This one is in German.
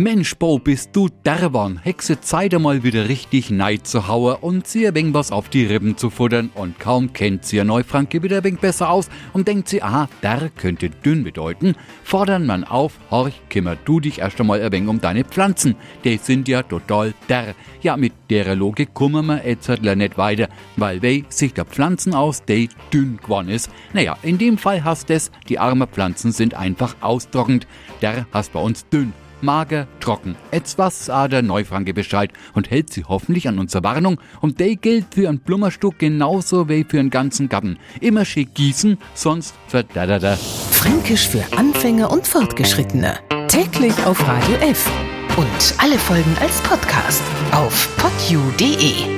Mensch, Bo, bist du derwan. Hexe Zeit einmal wieder richtig neid zu hauen und sie ein wenig was auf die Rippen zu futtern und kaum kennt sie Neufranke wieder ein wenig besser aus und denkt sie, aha, der könnte dünn bedeuten, fordern man auf, horch, kümmer du dich erst einmal ein wenig um deine Pflanzen. Die sind ja total der. Ja, mit der Logik kommen wir jetzt nicht weiter, weil wei sich der Pflanzen aus, die dünn geworden ist. Naja, in dem Fall hast es, die armen Pflanzen sind einfach austrockend. Der hast bei uns dünn mager, trocken. Etwas sah der Neufranke Bescheid und hält sie hoffentlich an unsere Warnung. Und der gilt für ein Blummerstück genauso wie für einen ganzen Garten. Immer schick gießen, sonst verdaddert Fränkisch für Anfänger und Fortgeschrittene. Täglich auf Radio F. Und alle Folgen als Podcast auf podu.de.